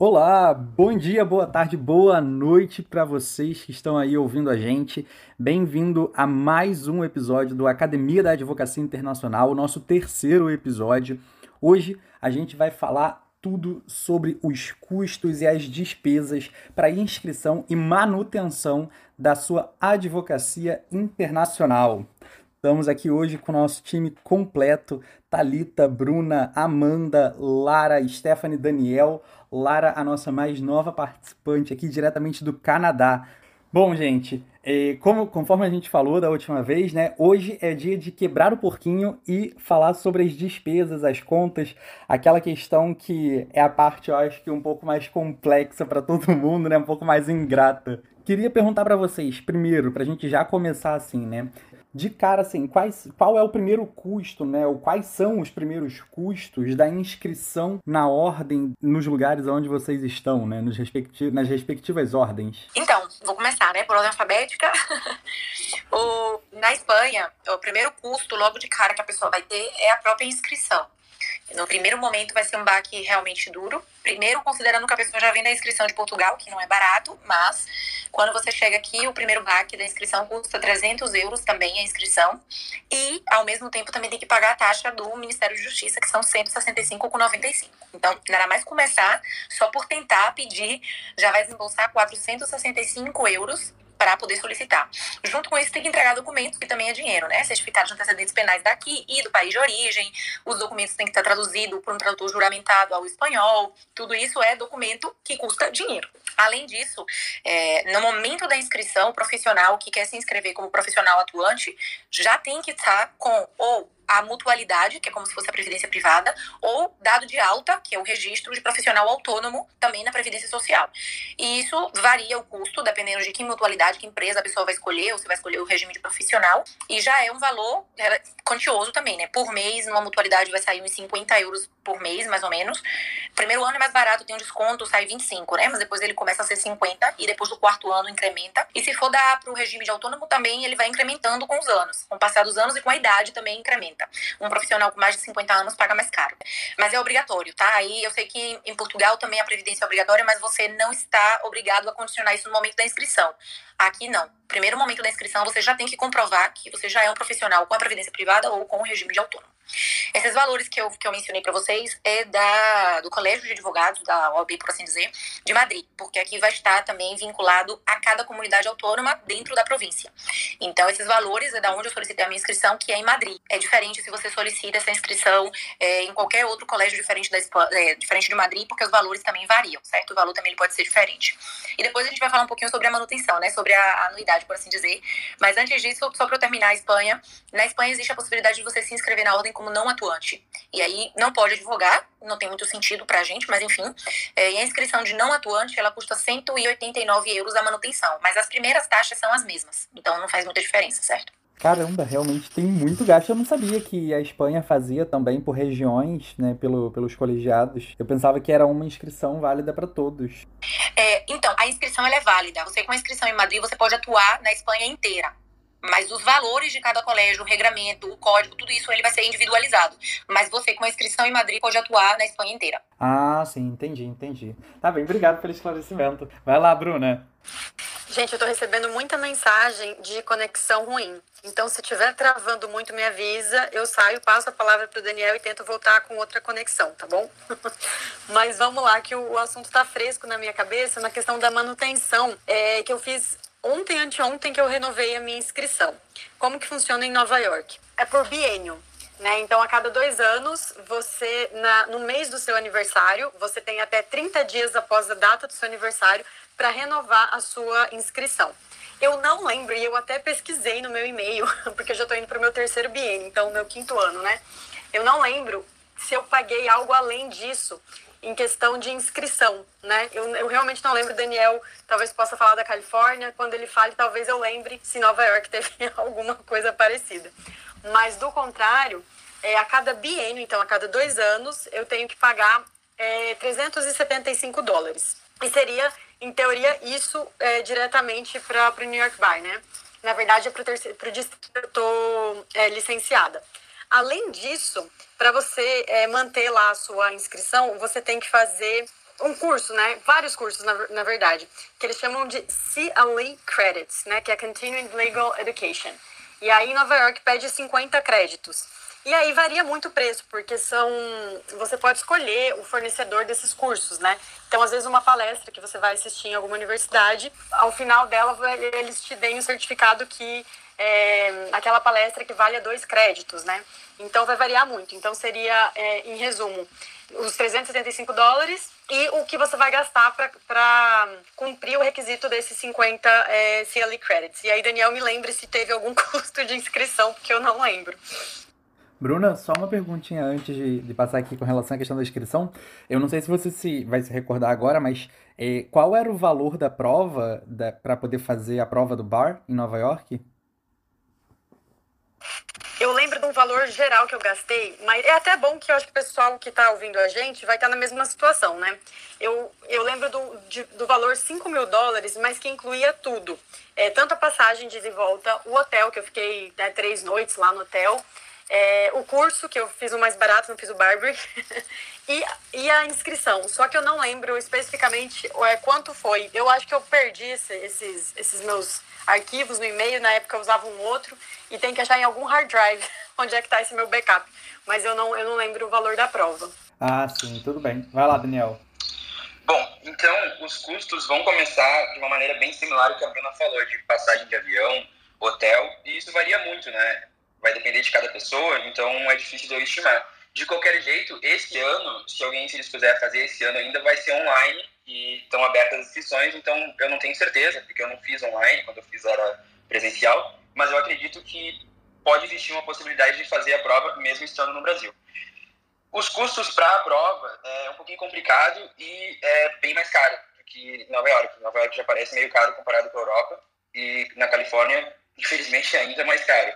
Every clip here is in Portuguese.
Olá, bom dia, boa tarde, boa noite para vocês que estão aí ouvindo a gente. Bem-vindo a mais um episódio do Academia da Advocacia Internacional, o nosso terceiro episódio. Hoje a gente vai falar tudo sobre os custos e as despesas para inscrição e manutenção da sua advocacia internacional. Estamos aqui hoje com o nosso time completo: Talita, Bruna, Amanda, Lara, Stephanie, Daniel. Lara, a nossa mais nova participante aqui diretamente do Canadá. Bom, gente, é, como, conforme a gente falou da última vez, né? Hoje é dia de quebrar o porquinho e falar sobre as despesas, as contas, aquela questão que é a parte, eu acho que um pouco mais complexa para todo mundo, né? Um pouco mais ingrata. Queria perguntar para vocês, primeiro, para a gente já começar assim, né? De cara, assim, quais, qual é o primeiro custo, né? Ou quais são os primeiros custos da inscrição na ordem nos lugares onde vocês estão, né? Nos respecti nas respectivas ordens. Então, vou começar, né? Por ordem alfabética. o, na Espanha, o primeiro custo, logo de cara, que a pessoa vai ter é a própria inscrição. No primeiro momento vai ser um baque realmente duro. Primeiro, considerando que a pessoa já vem da inscrição de Portugal, que não é barato, mas quando você chega aqui, o primeiro baque da inscrição custa 300 euros também a inscrição. E, ao mesmo tempo, também tem que pagar a taxa do Ministério de Justiça, que são 165,95. Então, nada mais começar, só por tentar pedir, já vai desembolsar 465 euros para poder solicitar. Junto com isso, tem que entregar documentos, que também é dinheiro, né? Certificados de antecedentes penais daqui e do país de origem. Os documentos têm que estar traduzidos por um tradutor juramentado ao espanhol. Tudo isso é documento que custa dinheiro. Além disso, é, no momento da inscrição, o profissional que quer se inscrever como profissional atuante já tem que estar com ou a mutualidade, que é como se fosse a previdência privada, ou dado de alta, que é o registro de profissional autônomo, também na previdência social. E isso varia o custo, dependendo de que mutualidade, que empresa a pessoa vai escolher, ou se vai escolher o regime de profissional, e já é um valor quantioso também, né? Por mês, numa mutualidade vai sair uns 50 euros por mês, mais ou menos. Primeiro ano é mais barato, tem um desconto, sai 25, né? Mas depois ele começa a ser 50 e depois do quarto ano incrementa. E se for dar para o regime de autônomo também, ele vai incrementando com os anos. Com o passar dos anos e com a idade também incrementa. Um profissional com mais de 50 anos paga mais caro. Mas é obrigatório, tá? Aí eu sei que em Portugal também a previdência é obrigatória, mas você não está obrigado a condicionar isso no momento da inscrição. Aqui não. Primeiro momento da inscrição, você já tem que comprovar que você já é um profissional com a previdência privada ou com o regime de autônomo. Esses valores que eu, que eu mencionei para vocês é da, do Colégio de Advogados, da OAB, por assim dizer, de Madrid, porque aqui vai estar também vinculado a cada comunidade autônoma dentro da província. Então, esses valores é da onde eu solicitei a minha inscrição, que é em Madrid. É diferente se você solicita essa inscrição é, em qualquer outro colégio diferente, da, é, diferente de Madrid, porque os valores também variam, certo? O valor também pode ser diferente. E depois a gente vai falar um pouquinho sobre a manutenção, né? Sobre a anuidade, por assim dizer. Mas antes disso, só para eu terminar a Espanha, na Espanha existe a possibilidade de você se inscrever na ordem como não atuante. E aí não pode advogar, não tem muito sentido pra gente, mas enfim. É, e a inscrição de não atuante, ela custa 189 euros a manutenção. Mas as primeiras taxas são as mesmas. Então não faz muita diferença, certo? Caramba, realmente tem muito gasto. Eu não sabia que a Espanha fazia também por regiões, né, pelo, pelos colegiados. Eu pensava que era uma inscrição válida para todos. É, então, a inscrição é válida. Você com a inscrição em Madrid, você pode atuar na Espanha inteira. Mas os valores de cada colégio, o regramento, o código, tudo isso ele vai ser individualizado. Mas você, com a inscrição em Madrid, pode atuar na Espanha inteira. Ah, sim, entendi, entendi. Tá bem, obrigado pelo esclarecimento. Vai lá, Bruna. Gente, eu tô recebendo muita mensagem de conexão ruim. Então, se estiver travando muito, me avisa. Eu saio, passo a palavra para o Daniel e tento voltar com outra conexão, tá bom? Mas vamos lá, que o, assunto está fresco na minha cabeça, na questão da manutenção, é, que eu fiz ontem, anteontem que eu renovei a minha inscrição. Como que funciona em Nova York? É por biênio. Né? Então, a cada dois anos, você, na, no mês do seu aniversário, você tem até 30 dias após a data do seu aniversário para renovar a sua inscrição. Eu não lembro, e eu até pesquisei no meu e-mail, porque eu já estou indo para o meu terceiro biênio, então, meu quinto ano, né? Eu não lembro se eu paguei algo além disso em questão de inscrição, né? Eu, eu realmente não lembro, Daniel talvez possa falar da Califórnia, quando ele fale, talvez eu lembre se Nova York teve alguma coisa parecida. Mas do contrário, é, a cada biênio, então a cada dois anos, eu tenho que pagar é, 375 dólares. E seria, em teoria, isso é, diretamente para o New York Bar, né? Na verdade, é para o distrito que eu estou é, licenciada. Além disso, para você é, manter lá a sua inscrição, você tem que fazer um curso, né? Vários cursos, na, na verdade, que eles chamam de CLE Credits, né? Que é Continuing Legal Education. E aí, Nova York pede 50 créditos. E aí varia muito o preço, porque são. Você pode escolher o fornecedor desses cursos, né? Então, às vezes, uma palestra que você vai assistir em alguma universidade, ao final dela, eles te deem um certificado que é, aquela palestra que vale dois créditos, né? Então vai variar muito. Então seria, é, em resumo, os 375 dólares e o que você vai gastar para cumprir o requisito desses 50 é, CLE credits. E aí, Daniel, me lembre se teve algum custo de inscrição, porque eu não lembro. Bruna, só uma perguntinha antes de, de, passar aqui com relação à questão da inscrição. Eu não sei se você se, vai se recordar agora, mas é, qual era o valor da prova para poder fazer a prova do bar em Nova York? Eu lembro de um valor geral que eu gastei, mas é até bom que eu acho que o pessoal que está ouvindo a gente vai estar tá na mesma situação, né? Eu, eu lembro do, de, do valor 5 mil dólares, mas que incluía tudo. É, tanto a passagem de ida e volta, o hotel, que eu fiquei né, três noites lá no hotel, é, o curso, que eu fiz o mais barato, não fiz o Barbary, e, e a inscrição. Só que eu não lembro especificamente é, quanto foi. Eu acho que eu perdi esse, esses, esses meus arquivos no e-mail, na época eu usava um outro, e tem que achar em algum hard drive onde é que está esse meu backup. Mas eu não, eu não lembro o valor da prova. Ah, sim, tudo bem. Vai lá, Daniel. Bom, então os custos vão começar de uma maneira bem similar ao que a Bruna falou, de passagem de avião, hotel, e isso varia muito, né? Vai depender de cada pessoa, então é difícil de eu estimar. De qualquer jeito, esse ano, se alguém se dispuser fazer esse ano ainda, vai ser online e estão abertas as inscrições, então eu não tenho certeza, porque eu não fiz online, quando eu fiz era presencial, mas eu acredito que pode existir uma possibilidade de fazer a prova mesmo estando no Brasil. Os custos para a prova é um pouquinho complicado e é bem mais caro do que Nova York. Nova York já parece meio caro comparado com a Europa e na Califórnia, infelizmente, é ainda mais caro.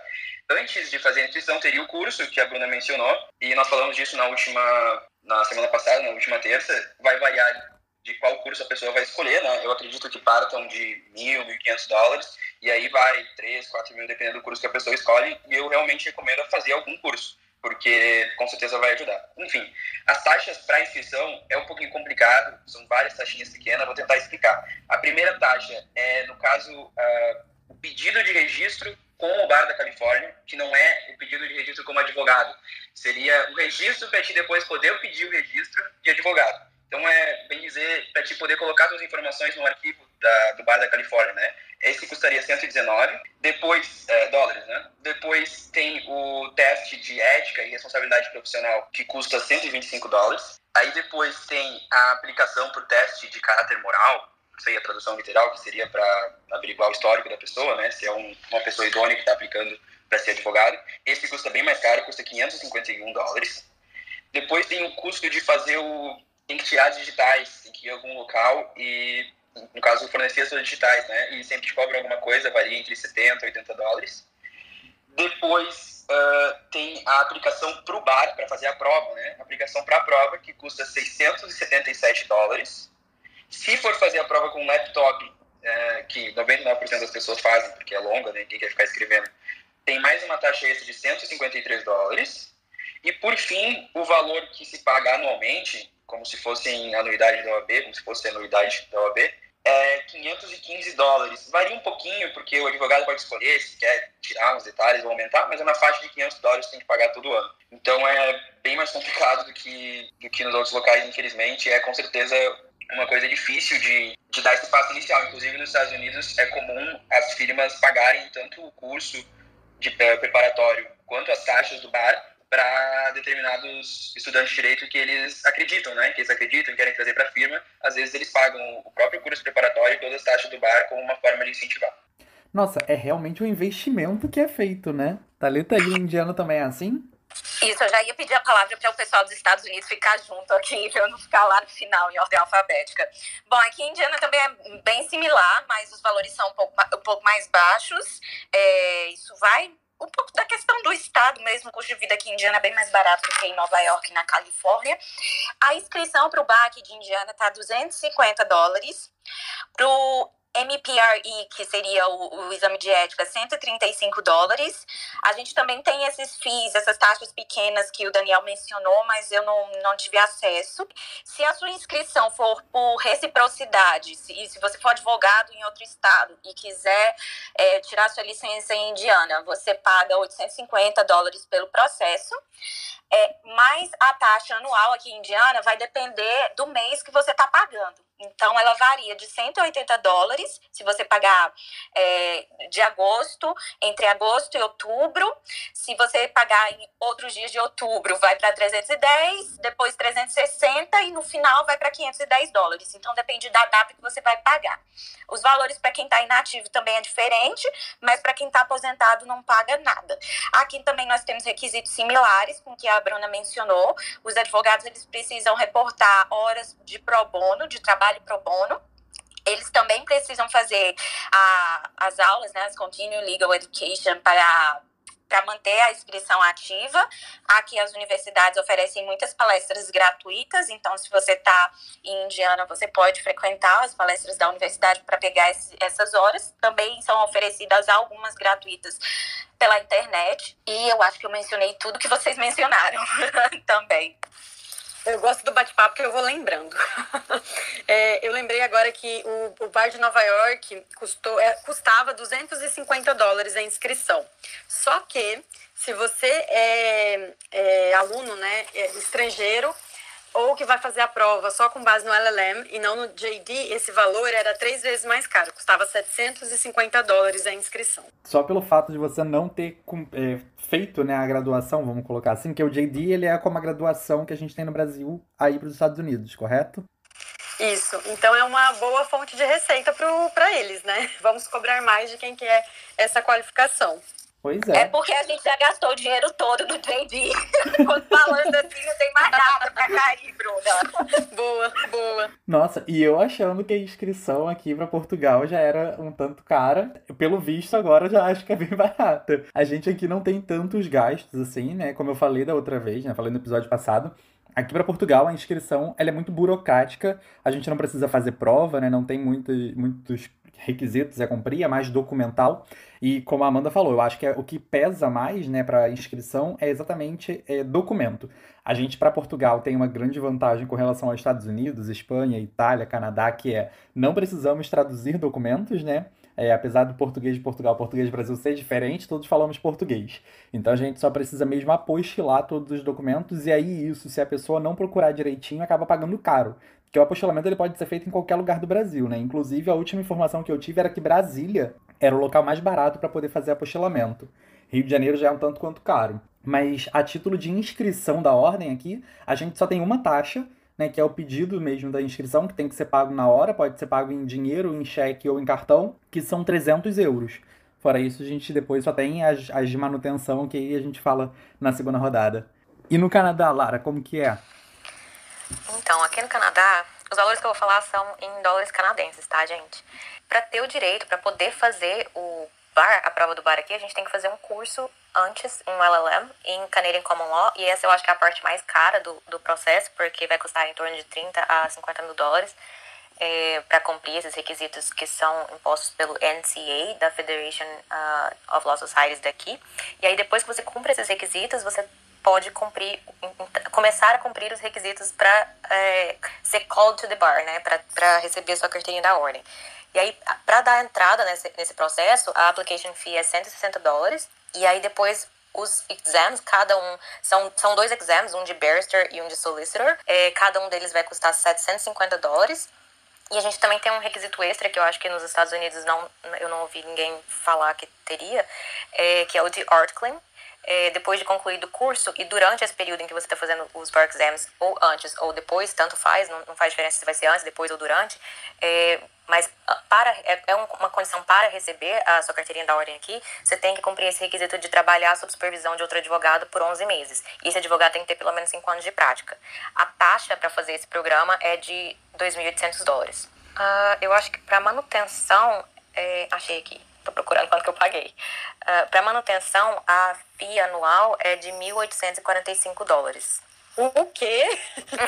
Antes de fazer a inscrição, teria o curso que a Bruna mencionou e nós falamos disso na última, na semana passada, na última terça. Vai variar de qual curso a pessoa vai escolher, né? Eu acredito que partam de mil, mil quinhentos dólares e aí vai três, quatro mil dependendo do curso que a pessoa escolhe. E eu realmente recomendo fazer algum curso, porque com certeza vai ajudar. Enfim, as taxas para inscrição é um pouquinho complicado, são várias taxinhas pequenas. Vou tentar explicar. A primeira taxa é, no caso, uh, o pedido de registro com o Bar da Califórnia, que não é o pedido de registro como advogado. Seria o registro para te depois poder pedir o registro de advogado. Então, é bem dizer, para te poder colocar suas informações no arquivo da, do Bar da Califórnia, né? Esse custaria 119 depois, é, dólares, né? Depois tem o teste de ética e responsabilidade profissional, que custa 125 dólares. Aí depois tem a aplicação o teste de caráter moral, sei a tradução literal, que seria para averiguar o histórico da pessoa, né? Se é um, uma pessoa idônea que está aplicando para ser advogado. Esse custa bem mais caro, custa 551 dólares. Depois tem o custo de fazer o tem que tirar digitais, tem que ir a algum local e, no caso, fornecer suas digitais, né? E sempre te cobra alguma coisa, varia entre 70 e 80 dólares. Depois uh, tem a aplicação para o bar, para fazer a prova, né? A aplicação para a prova, que custa 677 dólares. Se for fazer a prova com um laptop, uh, que 99% das pessoas fazem, porque é longa, né? ninguém quer ficar escrevendo, tem mais uma taxa extra de 153 dólares. E, por fim, o valor que se paga anualmente, como se fosse em anuidade da OAB, como se fosse anuidade da OAB, é 515 dólares. Varia um pouquinho, porque o advogado pode escolher se quer tirar uns detalhes ou aumentar, mas é na faixa de 500 dólares que tem que pagar todo ano. Então é bem mais complicado do que, do que nos outros locais, infelizmente. É com certeza uma coisa difícil de, de dar esse passo inicial. Inclusive nos Estados Unidos é comum as firmas pagarem tanto o curso de eh, preparatório quanto as taxas do bar para determinados estudantes de direito que eles acreditam, né? Que eles acreditam querem trazer para a firma. Às vezes eles pagam o próprio curso preparatório e todas as taxas do bar como uma forma de incentivar. Nossa, é realmente um investimento que é feito, né? Talita ali indiano também é assim? Isso, eu já ia pedir a palavra para o pessoal dos Estados Unidos ficar junto aqui, para eu não ficar lá no final, em ordem alfabética. Bom, aqui em Indiana também é bem similar, mas os valores são um pouco, um pouco mais baixos. É, isso vai um pouco da questão do estado mesmo, o custo de vida aqui em Indiana é bem mais barato do que em Nova York na Califórnia. A inscrição para o BAC de Indiana está 250 dólares. Para o MPRE, que seria o, o, exame de ética, 135 dólares. A gente também tem esses FIIs, essas taxas pequenas que o Daniel mencionou, mas eu não, não tive acesso. Se a sua inscrição for por reciprocidade, se, se você for advogado em outro estado e quiser é, tirar sua licença em Indiana, você paga 850 dólares pelo processo. É, mas a taxa anual aqui em Indiana vai depender do mês que você está pagando. Então, ela varia de 180 dólares, se você pagar é, de agosto, entre agosto e outubro. Se você pagar em outros dias de outubro, vai para 310, depois 360 e no final vai para 510 dólares. Então, depende da data que você vai pagar. Os valores para quem está inativo também é diferente, mas para quem está aposentado não paga nada. Aqui também nós temos requisitos similares com que a Bruna mencionou. Os advogados eles precisam reportar horas de pro bono, de trabalho trabalho pro bono. Eles também precisam fazer a, as aulas, né, as Continuing Legal Education para para manter a inscrição ativa. Aqui as universidades oferecem muitas palestras gratuitas, então se você está em Indiana, você pode frequentar as palestras da universidade para pegar esse, essas horas. Também são oferecidas algumas gratuitas pela internet. E eu acho que eu mencionei tudo que vocês mencionaram também. Eu gosto do bate-papo porque eu vou lembrando. é, eu lembrei agora que o, o bar de Nova York custou, é, custava 250 dólares a inscrição. Só que se você é, é aluno né, é estrangeiro, ou que vai fazer a prova só com base no LLM e não no JD, esse valor era três vezes mais caro, custava 750 dólares a inscrição. Só pelo fato de você não ter é, feito né, a graduação, vamos colocar assim, que o JD ele é como a graduação que a gente tem no Brasil aí para os Estados Unidos, correto? Isso, então é uma boa fonte de receita para eles, né? Vamos cobrar mais de quem quer essa qualificação. Pois é. É porque a gente já gastou o dinheiro todo no JD. Quando falando assim, não tem mais nada pra cair, Bruna. boa, boa. Nossa, e eu achando que a inscrição aqui pra Portugal já era um tanto cara. Pelo visto, agora já acho que é bem barata. A gente aqui não tem tantos gastos assim, né? Como eu falei da outra vez, né? Falei no episódio passado. Aqui para Portugal, a inscrição ela é muito burocrática. A gente não precisa fazer prova, né? Não tem muito, muitos requisitos a cumprir, é mais documental. E como a Amanda falou, eu acho que é, o que pesa mais né, para inscrição é exatamente é, documento. A gente, para Portugal, tem uma grande vantagem com relação aos Estados Unidos, Espanha, Itália, Canadá, que é não precisamos traduzir documentos, né? É, apesar do português de Portugal, português do Brasil ser diferente, todos falamos português. Então a gente só precisa mesmo apostilar todos os documentos, e aí isso, se a pessoa não procurar direitinho, acaba pagando caro. Porque o apostilamento ele pode ser feito em qualquer lugar do Brasil, né? Inclusive, a última informação que eu tive era que Brasília era o local mais barato para poder fazer apostilamento. Rio de Janeiro já é um tanto quanto caro. Mas a título de inscrição da ordem aqui, a gente só tem uma taxa, né, que é o pedido mesmo da inscrição, que tem que ser pago na hora, pode ser pago em dinheiro, em cheque ou em cartão, que são 300 euros. Fora isso, a gente depois só tem as, as de manutenção, que aí a gente fala na segunda rodada. E no Canadá, Lara, como que é? Então, aqui no Canadá, os valores que eu vou falar são em dólares canadenses, tá, gente? Para ter o direito, para poder fazer o bar, a prova do bar aqui, a gente tem que fazer um curso antes, um LLM, em Canadian Common Law, e essa eu acho que é a parte mais cara do, do processo, porque vai custar em torno de 30 a 50 mil dólares. É, para cumprir esses requisitos que são impostos pelo NCA, da Federation uh, of Law Societies daqui. E aí, depois que você cumpre esses requisitos, você pode cumprir, começar a cumprir os requisitos para é, ser called to the bar, né, para receber a sua carteirinha da ordem. E aí, para dar entrada nesse, nesse processo, a application fee é 160 dólares, e aí depois os exams, cada um, são, são dois exams, um de barrister e um de solicitor, é, cada um deles vai custar 750 dólares, e a gente também tem um requisito extra que eu acho que nos Estados Unidos não, eu não ouvi ninguém falar que teria, é, que é o de art claim, é, depois de concluído o curso e durante esse período em que você está fazendo os bar exams, ou antes ou depois, tanto faz, não, não faz diferença se vai ser antes, depois ou durante, é, mas ah, para, é, é uma condição para receber a sua carteirinha da ordem aqui, você tem que cumprir esse requisito de trabalhar sob supervisão de outro advogado por 11 meses. E esse advogado tem que ter pelo menos 5 anos de prática. A taxa para fazer esse programa é de 2.800 dólares. Uh, eu acho que para manutenção, é, achei aqui, Tô procurando quanto que eu paguei. Uh, ah, para manutenção, a FII anual é de 1.845 dólares. O quê?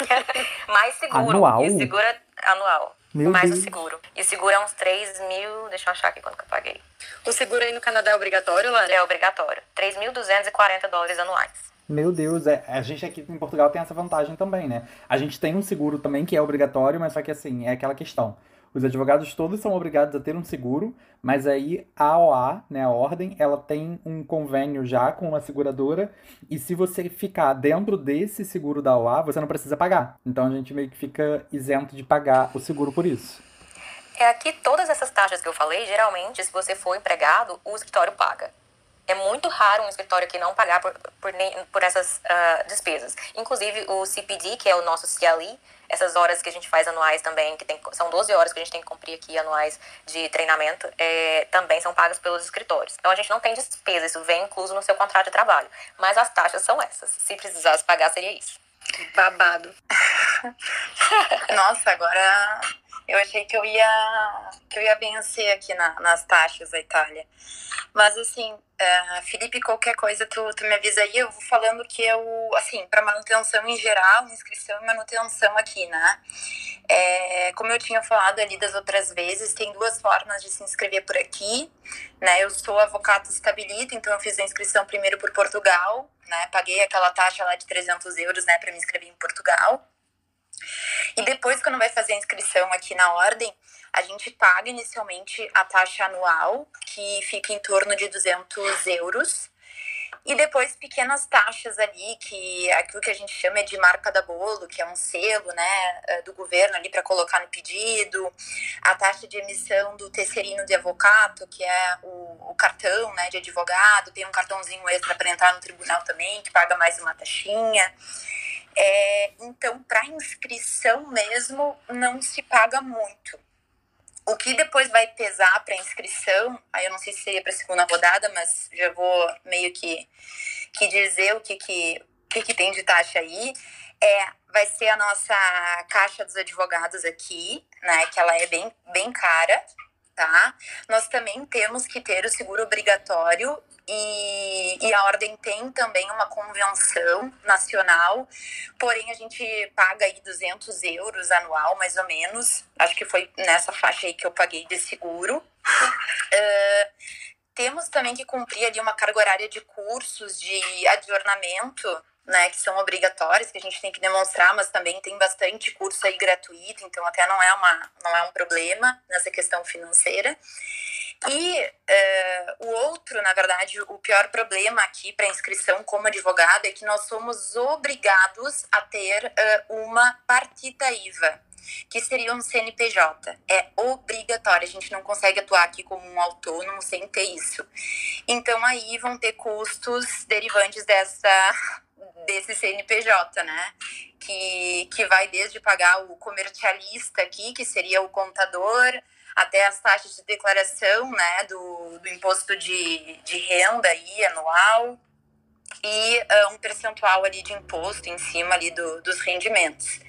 Mais seguro. Anual? E segura anual. Meu mais Deus. o seguro. E é uns 3 mil. Deixa eu achar aqui quanto que eu paguei. O seguro aí no Canadá é obrigatório, Lara? É obrigatório. 3.240 dólares anuais. Meu Deus, é, a gente aqui em Portugal tem essa vantagem também, né? A gente tem um seguro também que é obrigatório, mas só que assim, é aquela questão. Os advogados todos são obrigados a ter um seguro, mas aí a OA, né, a ordem, ela tem um convênio já com uma seguradora, e se você ficar dentro desse seguro da OA, você não precisa pagar. Então a gente meio que fica isento de pagar o seguro por isso. É aqui todas essas taxas que eu falei, geralmente, se você for empregado, o escritório paga. É muito raro um escritório que não pagar por, por, por essas ah, despesas. Inclusive, o CPD, que é o nosso CLE, essas horas que a gente faz anuais também, que tem, são 12 horas que a gente tem que cumprir aqui anuais de treinamento, é, também são pagas pelos escritórios. Então, a gente não tem despesa, isso vem incluso no seu contrato de trabalho. Mas as taxas são essas. Se precisasse pagar, seria isso. Babado. Nossa, agora eu achei que eu ia que eu ia vencer aqui na- nas taxas da Itália. Mas assim, eh, Felipe, qualquer coisa tu, tu me avisa aí, eu vou falando que eu, assim, para manutenção em geral, inscrição e manutenção aqui, né? É, como eu tinha falado ali das outras vezes, tem duas formas de se inscrever por aqui, né? Eu sou avocado estabilita, então eu fiz a inscrição primeiro por Portugal, né? Paguei aquela taxa lá de 300 euros, né, para me inscrever em Portugal. E depois, quando vai fazer a inscrição aqui na ordem, a gente paga inicialmente a taxa anual, que fica em torno de 200 euros. E depois pequenas taxas ali, que aquilo que a gente chama de marca da bolo, que é um selo, né, eh, do governo ali para colocar no pedido, a taxa de emissão do terceirino de avocado, que é o, o cartão, né, de advogado, tem um cartãozinho extra para entrar no tribunal também, que paga mais uma taxinha. É, então, para inscrição mesmo, não se paga muito. O que depois vai pesar para inscrição, aí eu não sei se seria para segunda rodada, mas já vou meio que, que dizer o que, que, que, que tem de taxa aí. É, vai ser a nossa caixa dos advogados aqui, né? Que ela é bem, bem cara, tá? Nós também temos que ter o seguro obrigatório e, e a ordem tem também uma convenção nacional, porém a gente paga aí 200 euros anual, mais ou menos. Acho que foi nessa faixa aí que eu paguei de seguro. Ah, temos também que cumprir ali uma carga horária de cursos de adornamento, né, que são obrigatórios, que a gente tem que demonstrar, mas também tem bastante curso aí gratuito, então até não é, uma, não é um problema nessa questão financeira. E eh, o outro, na verdade, o pior problema aqui para inscrição como advogado é que nós somos obrigados a ter eh, uma partita IVA, que seria um CNPJ. É obrigatório, a gente não consegue atuar aqui como um autônomo sem ter isso. Então aí vão ter custos derivantes dessa desse CNPJ, né? Que, que vai desde pagar o comercialista aqui, que seria o contador, até as taxas de declaração, né, do, do imposto de, de renda aí, anual, e ah, um percentual ali de imposto em cima ali do, dos rendimentos.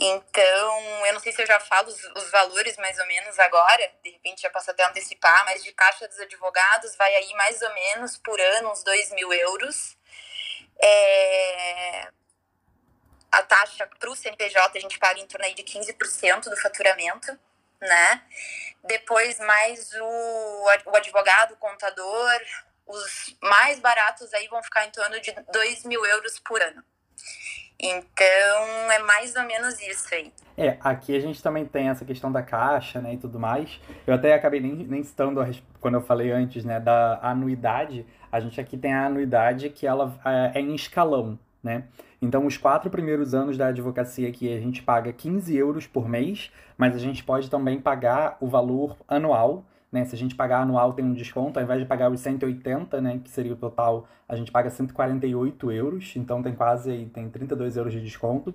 Então, eu não sei se eu já falo os, os valores mais ou menos agora, de repente já posso até antecipar, mas de caixa dos advogados vai aí mais ou menos por ano uns 2 mil euros. É, a taxa para o CNPJ a gente paga em torno aí de 15% do faturamento, né? Depois mais o, o advogado, o contador, os mais baratos aí vão ficar em torno de 2 mil euros por ano. Então é mais ou menos isso aí. É, aqui a gente também tem essa questão da caixa, né, e tudo mais. Eu até acabei nem, nem citando, a quando eu falei antes, né, da anuidade. A gente aqui tem a anuidade que ela é, é em escalão, né? Então, os quatro primeiros anos da advocacia aqui, a gente paga 15 euros por mês, mas a gente pode também pagar o valor anual, né? Se a gente pagar anual, tem um desconto, ao invés de pagar os 180, né, que seria o total, a gente paga 148 euros, então tem quase aí, tem 32 euros de desconto.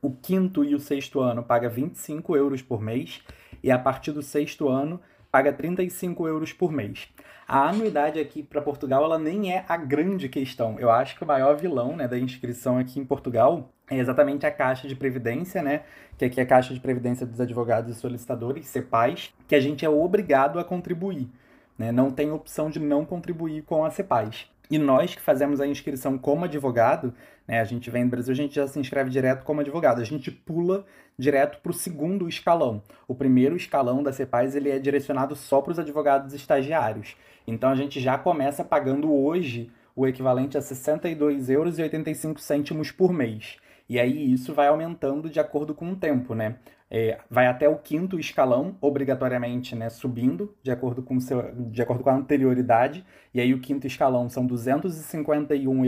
O quinto e o sexto ano paga 25 euros por mês e a partir do sexto ano paga 35 euros por mês. A anuidade aqui para Portugal ela nem é a grande questão. Eu acho que o maior vilão né, da inscrição aqui em Portugal é exatamente a Caixa de Previdência, né? Que aqui é a Caixa de Previdência dos Advogados e Solicitadores, CEPAS, que a gente é obrigado a contribuir. Né? Não tem opção de não contribuir com a CEPAS. E nós que fazemos a inscrição como advogado, né, a gente vem do Brasil, a gente já se inscreve direto como advogado. A gente pula direto para o segundo escalão. O primeiro escalão da CEPAS ele é direcionado só para os advogados estagiários. Então a gente já começa pagando hoje o equivalente a R$ 62,85 euros por mês. E aí isso vai aumentando de acordo com o tempo, né? É, vai até o quinto escalão, obrigatoriamente, né, subindo, de acordo, com seu, de acordo com a anterioridade. E aí o quinto escalão são 251,38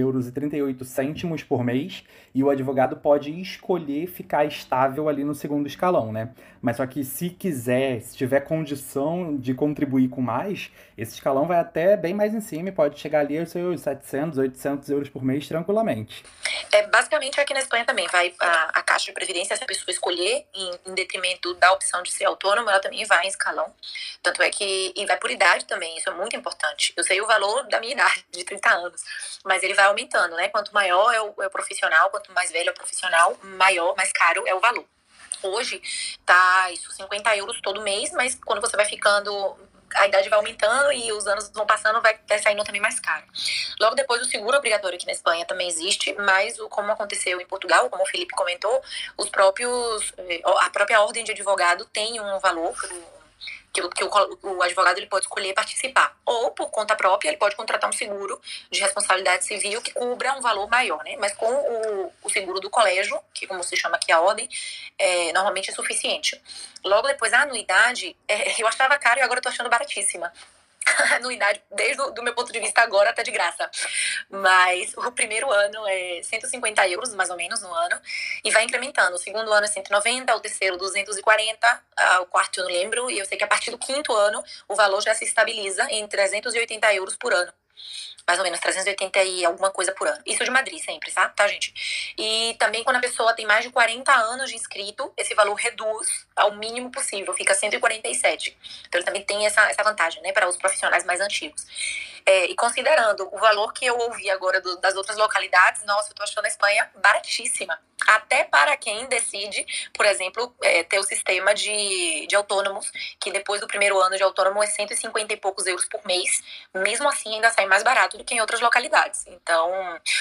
euros por mês. E o advogado pode escolher ficar estável ali no segundo escalão, né? Mas só que se quiser, se tiver condição de contribuir com mais, esse escalão vai até bem mais em cima e pode chegar ali aos seus 700, 800 euros por mês tranquilamente. É, basicamente aqui na Espanha também vai a, a Caixa de Previdência, se a pessoa escolher em, em detrimento da opção de ser autônomo, ela também vai em escalão. Tanto é que, e vai por idade também, isso é muito importante. Eu sei o valor da minha idade, de 30 anos, mas ele vai aumentando, né? Quanto maior é o, é o profissional, quanto mais velho é o profissional, maior, mais caro é o valor. Hoje tá isso 50 euros todo mês, mas quando você vai ficando a idade vai aumentando e os anos vão passando, vai, saindo também mais caro. Logo depois, o seguro obrigatório aqui na Espanha também existe, mas como aconteceu em Portugal, como o Felipe comentou, os próprios, eh, a própria ordem de advogado tem um valor que, que o, o, advogado ele pode escolher participar. Ou, por conta própria, ele pode contratar um seguro de responsabilidade civil que cubra um valor maior, né? Mas com o, o seguro do colégio, que como se chama aqui a ordem, é, normalmente é suficiente. Logo depois, a anuidade, é, eu achava caro e agora eu tô achando baratíssima. anuidade, desde o do meu ponto de vista agora, tá de graça. Mas o primeiro ano é 150 euros, mais ou menos, no ano, e vai incrementando. O segundo ano é 190, o terceiro 240, ah, o quarto eu não lembro, e eu sei que a partir do quinto ano o valor já se estabiliza em 380 euros por ano mais ou menos 380 e alguma coisa por ano. Isso de Madrid sempre, tá? Tá, gente? E também quando a pessoa tem mais de 40 anos de inscrito, esse valor reduz ao mínimo possível, fica 147. Então ele também tem essa, essa vantagem, né, para os profissionais mais antigos. É, e considerando o valor que eu ouvi agora do, das outras localidades, nossa, eu tô achando a Espanha baratíssima. Até para quem decide, por exemplo, é, ter o sistema de, de autônomos, que depois do primeiro ano de autônomo é 150 e poucos euros por mês. Mesmo assim, ainda sai mais barato do que em outras localidades. Então,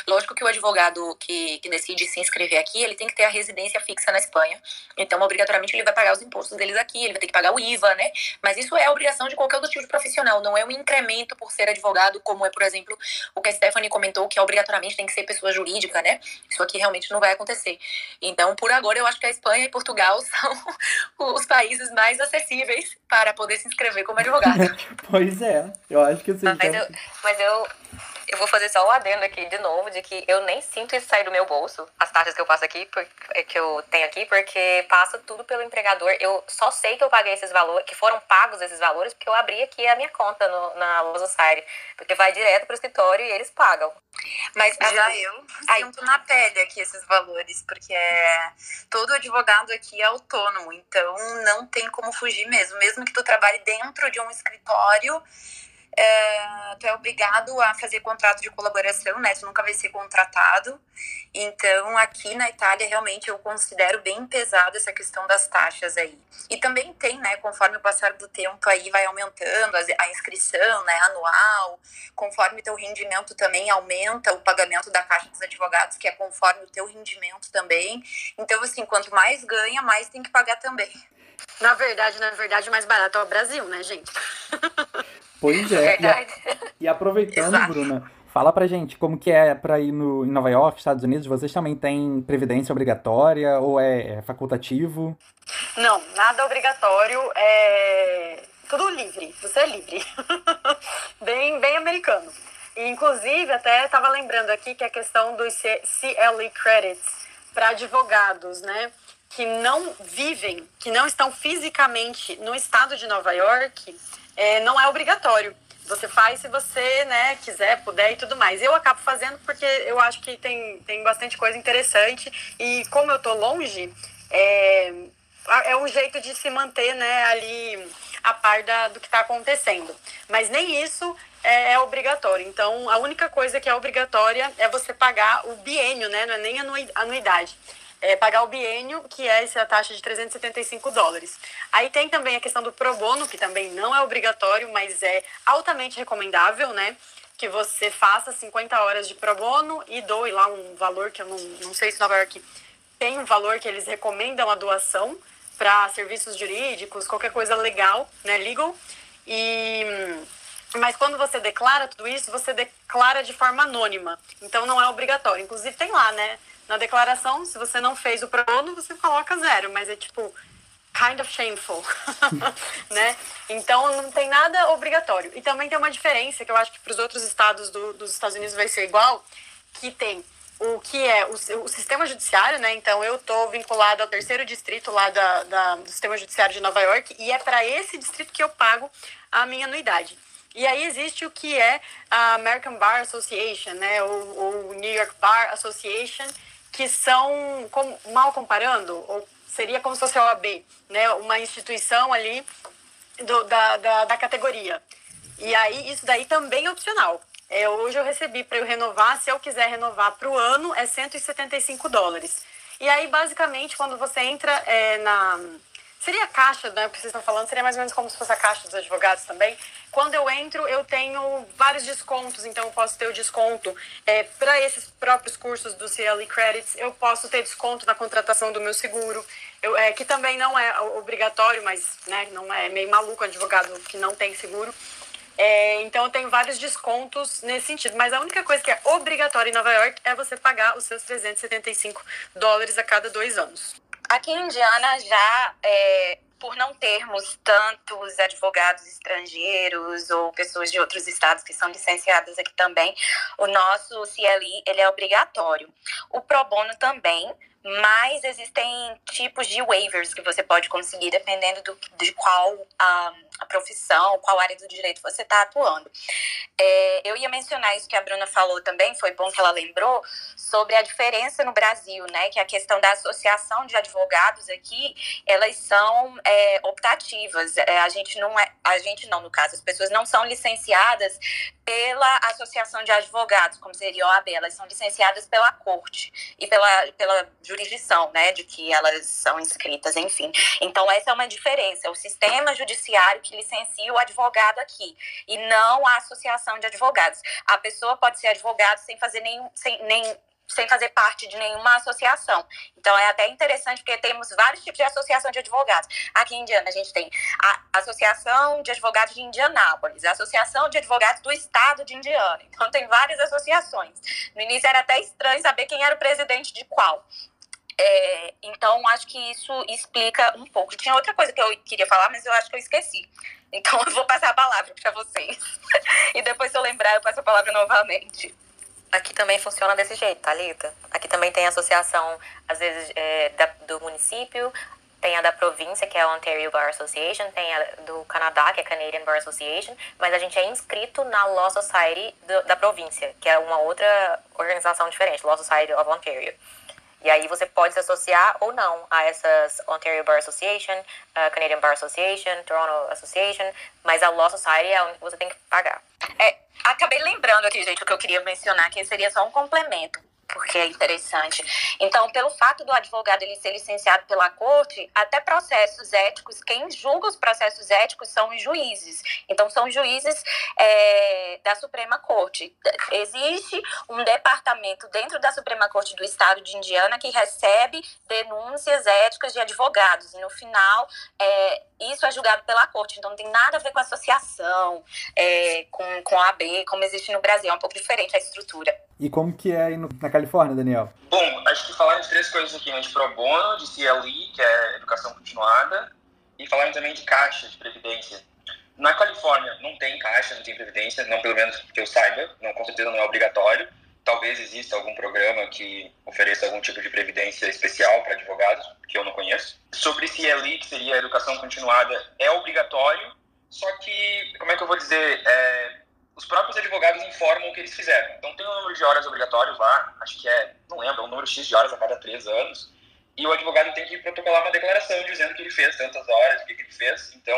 lógico que o advogado que, que decide se inscrever aqui, ele tem que ter a residência fixa na Espanha. Então, obrigatoriamente, ele vai pagar os impostos deles aqui, ele vai ter que pagar o IVA, né? Mas isso é a obrigação de qualquer outro tipo de profissional, não é um incremento por ser advogado advogado, como é, por exemplo, o que a Stephanie comentou, que obrigatoriamente tem que ser pessoa jurídica, né? Isso aqui realmente não vai acontecer. Então, por agora, eu acho que a Espanha e Portugal são os países mais acessíveis para poder se inscrever como advogado. pois é, eu acho que sim. Mas eu, mas eu eu vou fazer só o adendo aqui de novo, de que eu nem sinto isso sair do meu bolso, as taxas que eu passo aqui, é, que eu tenho aqui, porque passa tudo pelo empregador. Eu só sei que eu paguei esses valores, que foram pagos esses valores, porque eu abri aqui a minha conta no, na Losocire. Porque vai direto pro escritório e eles pagam. Mas já eu sinto na pele aqui esses valores, porque é, todo advogado aqui é autônomo, então não tem como fugir mesmo. Mesmo que tu trabalhe dentro de um escritório, é, tu é obrigado a fazer contrato de colaboração, né? Tu nunca vai ser contratado. Então, aqui na Itália, realmente, eu considero bem pesado essa questão das taxas aí. E também tem, né? Conforme o passar do tempo aí vai aumentando a inscrição, né? Anual. Conforme teu rendimento também aumenta o pagamento da caixa dos advogados, que é conforme o teu rendimento também. Então, assim, quanto mais ganha, mais tem que pagar também. Na verdade, na verdade, mais barato é o Brasil, né, gente? Pois é. E, a, e, aproveitando, Exato. Bruna, fala pra gente como que é pra ir no, em Nova York, Estados Unidos. Vocês também têm previdência obrigatória ou é, é facultativo? Não, nada obrigatório. É tudo livre. Você é livre. bem, bem americano. E, inclusive, até estava lembrando aqui que a questão dos CLE credits para advogados, né? Que não vivem, que não estão fisicamente no estado de Nova York, é, não é obrigatório. Você faz se você né, quiser, puder e tudo mais. Eu acabo fazendo porque eu acho que tem, tem bastante coisa interessante. E como eu tô longe, é, é um jeito de se manter né, ali a par da, do que está acontecendo. Mas nem isso é, é, obrigatório. Então, a única coisa que é obrigatória é você pagar o biênio, né? Não é nem anuidade é, pagar o biênio, que é essa taxa de 375 dólares. Aí tem também a questão do pro bono, que também não é obrigatório, mas é altamente recomendável, né? que você faça 50 horas de pro bono e doe lá um valor que eu não, não sei se Nova York tem um valor que eles recomendam a doação para serviços jurídicos, qualquer coisa legal, né, legal. E mas quando você declara tudo isso, você declara de forma anônima. Então não é obrigatório. Inclusive tem lá, né, na declaração, se você não fez o pro bono, você coloca zero, mas é tipo kind of shameful, né? Então não tem nada obrigatório. E também tem uma diferença que eu acho que para os outros estados do, dos Estados Unidos vai ser igual, que tem o que é o, o sistema judiciário, né? Então eu tô vinculado ao terceiro distrito lá da, da do sistema judiciário de Nova York e é para esse distrito que eu pago a minha anuidade. E aí existe o que é a American Bar Association, né? O, o New York Bar Association, que são, como, mal comparando, ou seria como se fosse a OAB, né? Uma instituição ali do, da, da, da categoria. E aí isso daí também é opcional. É, hoje eu recebi para eu renovar, se eu quiser renovar para o ano, é 175 dólares. E aí, basicamente, quando você entra é, na. Seria a caixa, né? O que vocês estão falando, seria mais ou menos como se fosse a caixa dos advogados também. Quando eu entro, eu tenho vários descontos, então eu posso ter o desconto é, para esses próprios cursos do CLE Credits, eu posso ter desconto na contratação do meu seguro, eu, é, que também não é obrigatório, mas né, não é meio maluco advogado que não tem seguro. É, então eu tenho vários descontos nesse sentido. Mas a única coisa que é obrigatória em Nova York é você pagar os seus 375 dólares a cada dois anos. Aqui em Indiana já é, por não termos tantos advogados estrangeiros ou pessoas de outros estados que são licenciadas aqui também, o nosso CLI ele é obrigatório. O pro bono também, mas existem tipos de waivers que você pode conseguir dependendo do, de qual a, a profissão, qual área do direito você está atuando. É, eu ia mencionar isso que a Bruna falou também, foi bom que ela lembrou, sobre a diferença no Brasil, né? Que a questão da associação de advogados aqui, elas são é, optativas. É, a gente não é, a gente não, no caso, as pessoas não são licenciadas pela associação de advogados, como seria a OAB, elas são licenciadas pela corte e pela, pela jurisdição, né, de que elas são inscritas, enfim. Então, essa é uma diferença. É o sistema judiciário que licencia o advogado aqui e não a associação de advogados. A pessoa pode ser advogado sem fazer nenhum, sem, nem sem fazer parte de nenhuma associação. Então é até interessante porque temos vários tipos de associação de advogados. Aqui em Indiana a gente tem a Associação de Advogados de Indianápolis, a Associação de Advogados do Estado de Indiana. Então tem várias associações. No início era até estranho saber quem era o presidente de qual. É, então acho que isso explica um pouco. Tinha outra coisa que eu queria falar, mas eu acho que eu esqueci. Então eu vou passar a palavra para vocês. e depois se eu lembrar, eu passo a palavra novamente. Aqui também funciona desse jeito, Thalita. Aqui também tem associação, às vezes, é, da, do município, tem a da província, que é a Ontario Bar Association, tem a do Canadá, que é a Canadian Bar Association, mas a gente é inscrito na Law Society do, da província, que é uma outra organização diferente, Law Society of Ontario. E aí você pode se associar ou não a essas Ontario Bar Association, Canadian Bar Association, Toronto Association, mas a Law Society é que você tem que pagar. É, acabei lembrando aqui, gente, o que eu queria mencionar, que seria só um complemento porque é interessante. Então, pelo fato do advogado ele ser licenciado pela corte, até processos éticos, quem julga os processos éticos são os juízes. Então, são juízes é, da Suprema Corte. Existe um departamento dentro da Suprema Corte do Estado de Indiana que recebe denúncias éticas de advogados. E no final, é, isso é julgado pela corte. Então, não tem nada a ver com associação, é, com, com a AB, como existe no Brasil. É um pouco diferente a estrutura. E como que é aí no, na Califórnia, Daniel? Bom, acho que falaram de três coisas aqui, né? De pro bono, de CLI, que é educação continuada, e falaram também de caixa de previdência. Na Califórnia não tem caixa, não tem previdência, não pelo menos que eu saiba, não, com certeza não é obrigatório. Talvez exista algum programa que ofereça algum tipo de previdência especial para advogados, que eu não conheço. Sobre CLI, que seria educação continuada, é obrigatório, só que, como é que eu vou dizer, é, os próprios advogados informam o que eles fizeram. Então tem um número de horas obrigatórios lá, acho que é, não lembro, é um número X de horas a cada três anos, e o advogado tem que protocolar uma declaração dizendo que ele fez tantas horas, o que, que ele fez. Então,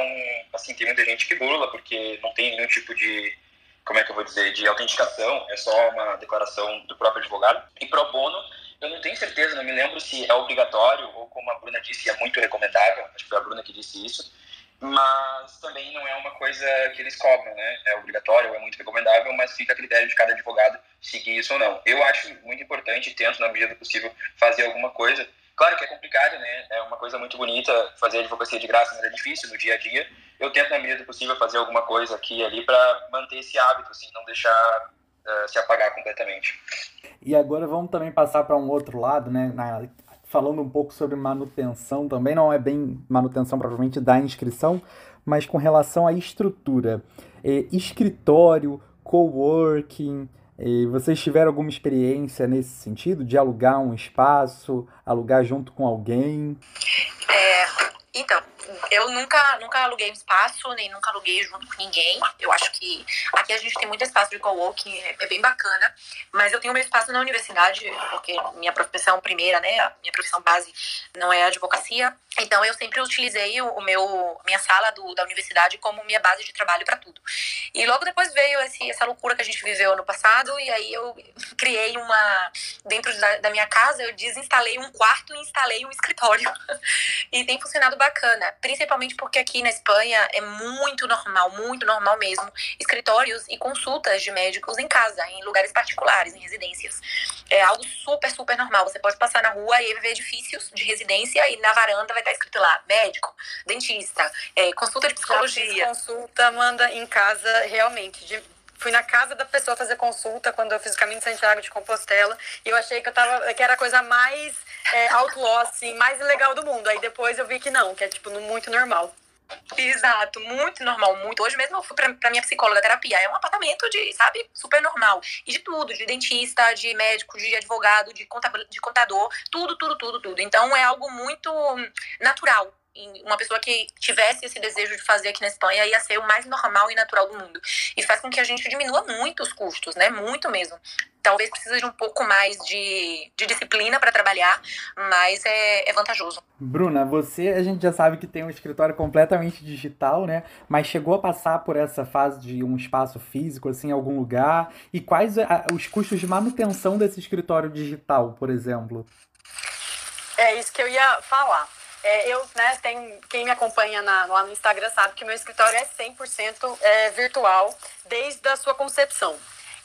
assim, tem muita gente que burla, porque não tem nenhum tipo de, como é que eu vou dizer, de autenticação, é só uma declaração do próprio advogado. E pro bono, eu não tenho certeza, não me lembro se é obrigatório ou, como a Bruna disse, é muito recomendável, acho que foi a Bruna que disse isso, mas também não é uma coisa que eles cobram, né? É obrigatório, é muito recomendável, mas fica a critério de cada advogado seguir isso ou não. Eu acho muito importante, tento na medida do possível fazer alguma coisa. Claro que é complicado, né? É uma coisa muito bonita fazer advocacia de graça, mas é difícil no dia a dia. Eu tento na medida do possível fazer alguma coisa aqui e ali para manter esse hábito, assim, não deixar uh, se apagar completamente. E agora vamos também passar para um outro lado, né? Na, falando um pouco sobre manutenção também, não é bem manutenção provavelmente da inscrição, mas com relação à estrutura. É, escritório, coworking, é, vocês tiveram alguma experiência nesse sentido, de alugar um espaço, alugar junto com alguém? É, então, eu nunca, nunca aluguei espaço, nem nunca aluguei junto com ninguém. Eu acho que aqui a gente tem muito espaço de coworking, é, é bem bacana. Mas eu tenho meu espaço na universidade, porque minha profissão primeira, né, a minha profissão base não é advocacia. Então eu sempre utilizei o meu minha sala do, da universidade como minha base de trabalho para tudo. E logo depois veio esse, essa loucura que a gente viveu ano passado e aí eu criei uma dentro da, da minha casa eu desinstalei um quarto e instalei um escritório e tem funcionado bacana, principalmente porque aqui na Espanha é muito normal, muito normal mesmo, escritórios e consultas de médicos em casa, em lugares particulares, em residências. É algo super super normal. Você pode passar na rua e ver edifícios de residência e na varanda vai estar escrito lá, médico, dentista, é, consulta de psicologia. consulta, manda em casa realmente. De, fui na casa da pessoa fazer consulta quando eu fiz o caminho de Santiago de Compostela e eu achei que eu tava que era a coisa mais é, outlaw, assim, mais legal do mundo. Aí depois eu vi que não, que é tipo muito normal. Exato, muito normal, muito. Hoje mesmo eu fui pra, pra minha psicóloga terapia. É um apartamento de, sabe, super normal. E de tudo, de dentista, de médico, de advogado, de contador, de contador tudo, tudo, tudo, tudo. Então é algo muito natural uma pessoa que tivesse esse desejo de fazer aqui na Espanha ia ser o mais normal e natural do mundo. E faz com que a gente diminua muito os custos, né? Muito mesmo. Talvez precise de um pouco mais de, de disciplina para trabalhar, mas é, é vantajoso. Bruna, você a gente já sabe que tem um escritório completamente digital, né? Mas chegou a passar por essa fase de um espaço físico, assim, em algum lugar? E quais a, os custos de manutenção desse escritório digital, por exemplo? É isso que eu ia falar. É, eu, né, tem, quem me acompanha na, lá no Instagram sabe que meu escritório é 100% é, virtual desde a sua concepção.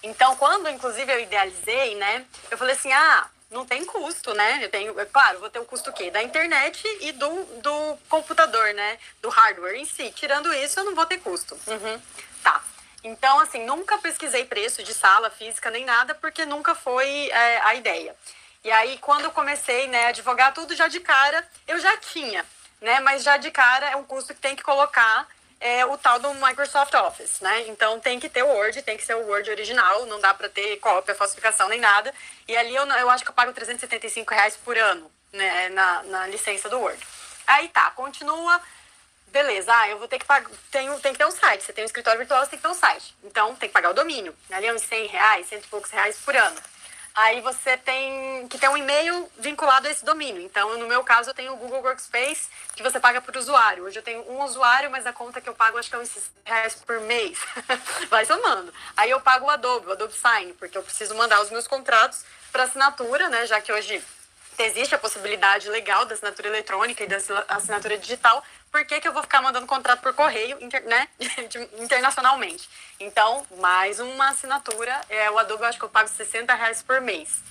Então, quando inclusive eu idealizei, né, eu falei assim: ah, não tem custo, né? Eu tenho, é claro, vou ter o custo o quê? Da internet e do, do computador, né? Do hardware em si. Tirando isso, eu não vou ter custo. Uhum. Tá. Então, assim, nunca pesquisei preço de sala física nem nada, porque nunca foi é, a ideia. E aí, quando eu comecei né, a advogar tudo já de cara, eu já tinha, né? Mas já de cara é um custo que tem que colocar é, o tal do Microsoft Office, né? Então tem que ter o Word, tem que ser o Word original, não dá para ter cópia, falsificação nem nada. E ali eu, eu acho que eu pago 375 reais por ano, né? Na, na licença do Word. Aí tá, continua. Beleza, ah, eu vou ter que pagar. Tenho, tem que ter um site. Você tem um escritório virtual, você tem que ter um site. Então tem que pagar o domínio. Ali é uns 100 reais, cento e poucos reais por ano aí você tem que ter um e-mail vinculado a esse domínio. Então, no meu caso, eu tenho o Google Workspace, que você paga por usuário. Hoje eu tenho um usuário, mas a conta que eu pago acho que é uns reais por mês. Vai somando. Aí eu pago o Adobe, o Adobe Sign, porque eu preciso mandar os meus contratos para assinatura, né? Já que hoje existe a possibilidade legal da assinatura eletrônica e da assinatura digital, por que, que eu vou ficar mandando contrato por correio inter, né, internacionalmente? Então, mais uma assinatura, é, o Adobe eu acho que eu pago 60 reais por mês.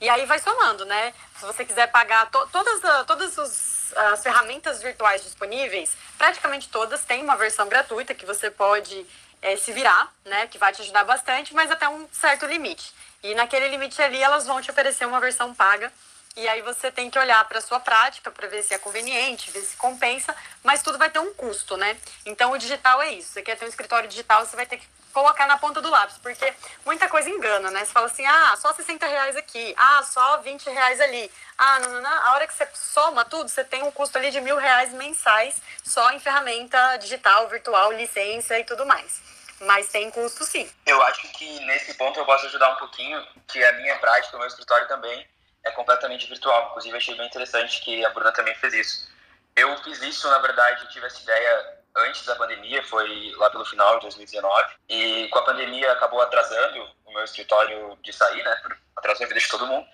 E aí vai somando, né? Se você quiser pagar to, todas, todas os, as ferramentas virtuais disponíveis, praticamente todas têm uma versão gratuita que você pode é, se virar, né? Que vai te ajudar bastante, mas até um certo limite. E naquele limite ali, elas vão te oferecer uma versão paga e aí você tem que olhar para a sua prática para ver se é conveniente, ver se compensa, mas tudo vai ter um custo, né? Então o digital é isso. Você quer ter um escritório digital, você vai ter que colocar na ponta do lápis, porque muita coisa engana, né? Você fala assim, ah, só 60 reais aqui, ah, só 20 reais ali. Ah, não, não, não. A hora que você soma tudo, você tem um custo ali de mil reais mensais só em ferramenta digital, virtual, licença e tudo mais mas tem custo sim. Eu acho que nesse ponto eu posso ajudar um pouquinho, que a minha prática, o meu escritório também, é completamente virtual. Inclusive, achei bem interessante que a Bruna também fez isso. Eu fiz isso, na verdade, tive essa ideia antes da pandemia, foi lá pelo final de 2019. E com a pandemia acabou atrasando o meu escritório de sair, né? Atrasou a vida de todo mundo.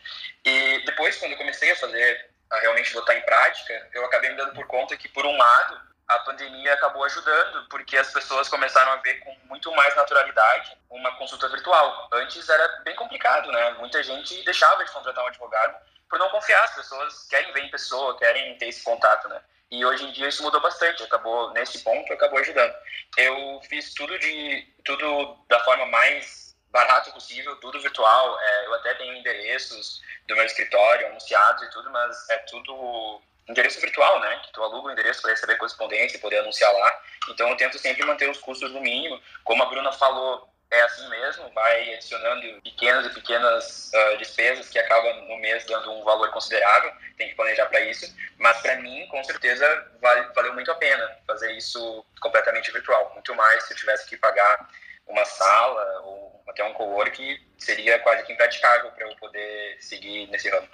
E depois, quando eu comecei a fazer, a realmente botar em prática, eu acabei me dando por conta que, por um lado, a, pandemia acabou ajudando, porque as pessoas começaram a ver com muito mais naturalidade uma consulta virtual. Antes era bem complicado, né? Muita gente deixava de contratar um advogado por não confiar. As pessoas querem ver em pessoa, querem ter esse contato, né? E hoje em dia isso mudou bastante, acabou nesse ponto, acabou ajudando. Eu fiz tudo de tudo da forma mais barato possível, tudo virtual. É, eu até tenho endereços do meu escritório, anunciados e tudo, mas é tudo endereço virtual, né? Que tu aluga o endereço para receber correspondência e poder anunciar lá. Então eu tento sempre manter os custos no mínimo. Como a Bruna falou, é assim mesmo, vai adicionando pequenas e pequenas uh, despesas que acabam no mês dando um valor considerável, tem que planejar para isso, mas para mim, com certeza, vale, valeu muito a pena fazer isso completamente virtual, muito mais se eu tivesse que pagar uma sala ou até um cowork, seria quase que impraticável para eu poder seguir nesse ramo.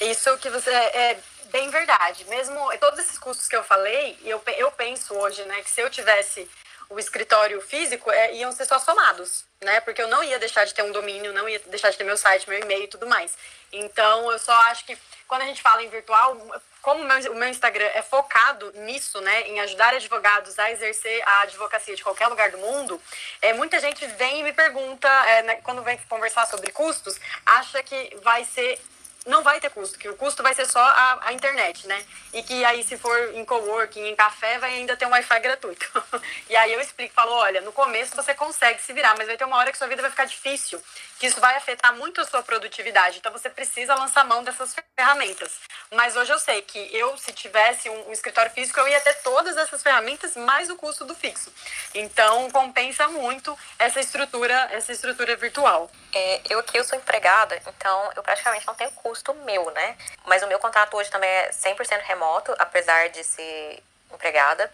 Isso que você é, é bem verdade. Mesmo todos esses custos que eu falei, eu, eu penso hoje, né, que se eu tivesse o escritório físico, é, iam ser só somados, né? Porque eu não ia deixar de ter um domínio, não ia deixar de ter meu site, meu e-mail e tudo mais. Então, eu só acho que quando a gente fala em virtual, como o meu, o meu Instagram é focado nisso, né, em ajudar advogados a exercer a advocacia de qualquer lugar do mundo, é, muita gente vem e me pergunta, é, né, quando vem conversar sobre custos, acha que vai ser não vai ter custo, que o custo vai ser só a, a internet, né? E que aí, se for em coworking, em café, vai ainda ter um Wi-Fi gratuito. e aí eu explico, falo, olha, no começo você consegue se virar, mas vai ter uma hora que sua vida vai ficar difícil, que isso vai afetar muito a sua produtividade. Então você precisa lançar mão dessas ferramentas. Mas hoje eu sei que eu, se tivesse um, um escritório físico, eu ia ter todas essas ferramentas mais o custo do fixo. Então compensa muito essa estrutura, essa estrutura virtual. É, eu aqui eu sou empregada, então eu praticamente não tenho custo meu, né? Mas o meu contrato hoje também é 100% remoto, apesar de ser empregada.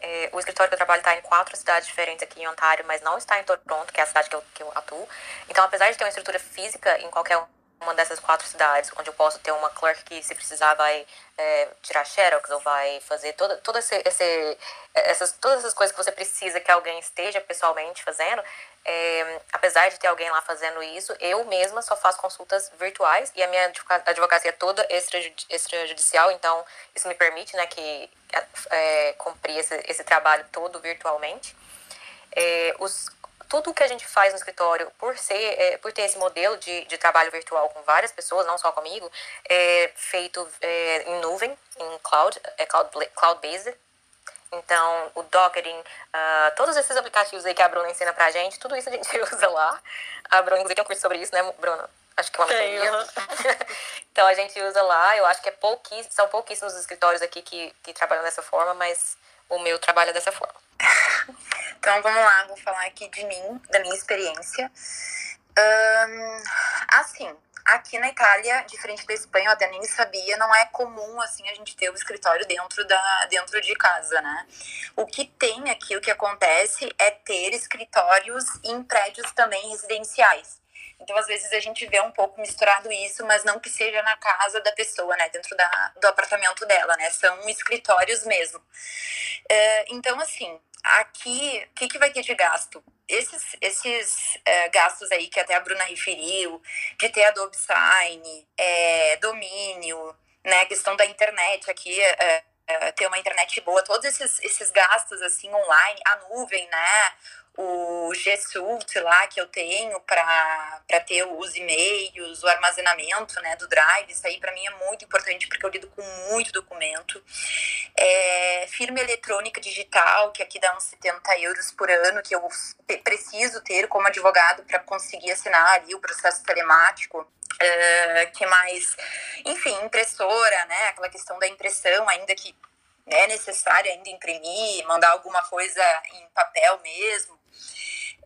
É, o escritório que eu trabalho está em quatro cidades diferentes aqui em Ontário, mas não está em Toronto, que é a cidade que eu, que eu atuo. Então, apesar de ter uma estrutura física em qualquer uma dessas quatro cidades, onde eu posso ter uma clerk que, se precisar, vai é, tirar xerox ou vai fazer toda, toda esse, esse, essas, todas essas coisas que você precisa que alguém esteja pessoalmente fazendo, é, apesar de ter alguém lá fazendo isso, eu mesma só faço consultas virtuais e a minha advocacia é toda extrajudicial, então isso me permite né, que, é, cumprir esse, esse trabalho todo virtualmente. É, os tudo que a gente faz no escritório, por ser, é, por ter esse modelo de, de trabalho virtual com várias pessoas, não só comigo, é feito é, em nuvem, em cloud, é cloud, cloud-based. Então, o Dockering, uh, todos esses aplicativos aí que a Bruna ensina pra gente, tudo isso a gente usa lá. A Bruna, inclusive, tem um curso sobre isso, né, Bruna? Acho que é uma Tenho. Então, a gente usa lá. Eu acho que é são pouquíssimos escritórios aqui que, que trabalham dessa forma, mas o meu trabalha dessa forma. Então vamos lá, vou falar aqui de mim, da minha experiência. Um, assim, aqui na Itália, diferente da Espanha, eu até nem sabia, não é comum assim a gente ter o escritório dentro da dentro de casa, né? O que tem aqui, o que acontece é ter escritórios em prédios também residenciais. Então, às vezes, a gente vê um pouco misturado isso, mas não que seja na casa da pessoa, né? Dentro da, do apartamento dela, né? São escritórios mesmo. Uh, então, assim, aqui, o que, que vai ter de gasto? Esses, esses uh, gastos aí que até a Bruna referiu, de ter Adobe Sign, é, domínio, né? questão da internet aqui, uh, ter uma internet boa, todos esses, esses gastos, assim, online, a nuvem, né? O G Suite lá que eu tenho para ter os e-mails, o armazenamento né, do Drive, isso aí para mim é muito importante porque eu lido com muito documento. É, firma eletrônica digital, que aqui dá uns 70 euros por ano, que eu preciso ter como advogado para conseguir assinar ali o processo telemático. É, que mais? Enfim, impressora, né? Aquela questão da impressão, ainda que é necessário ainda imprimir, mandar alguma coisa em papel mesmo.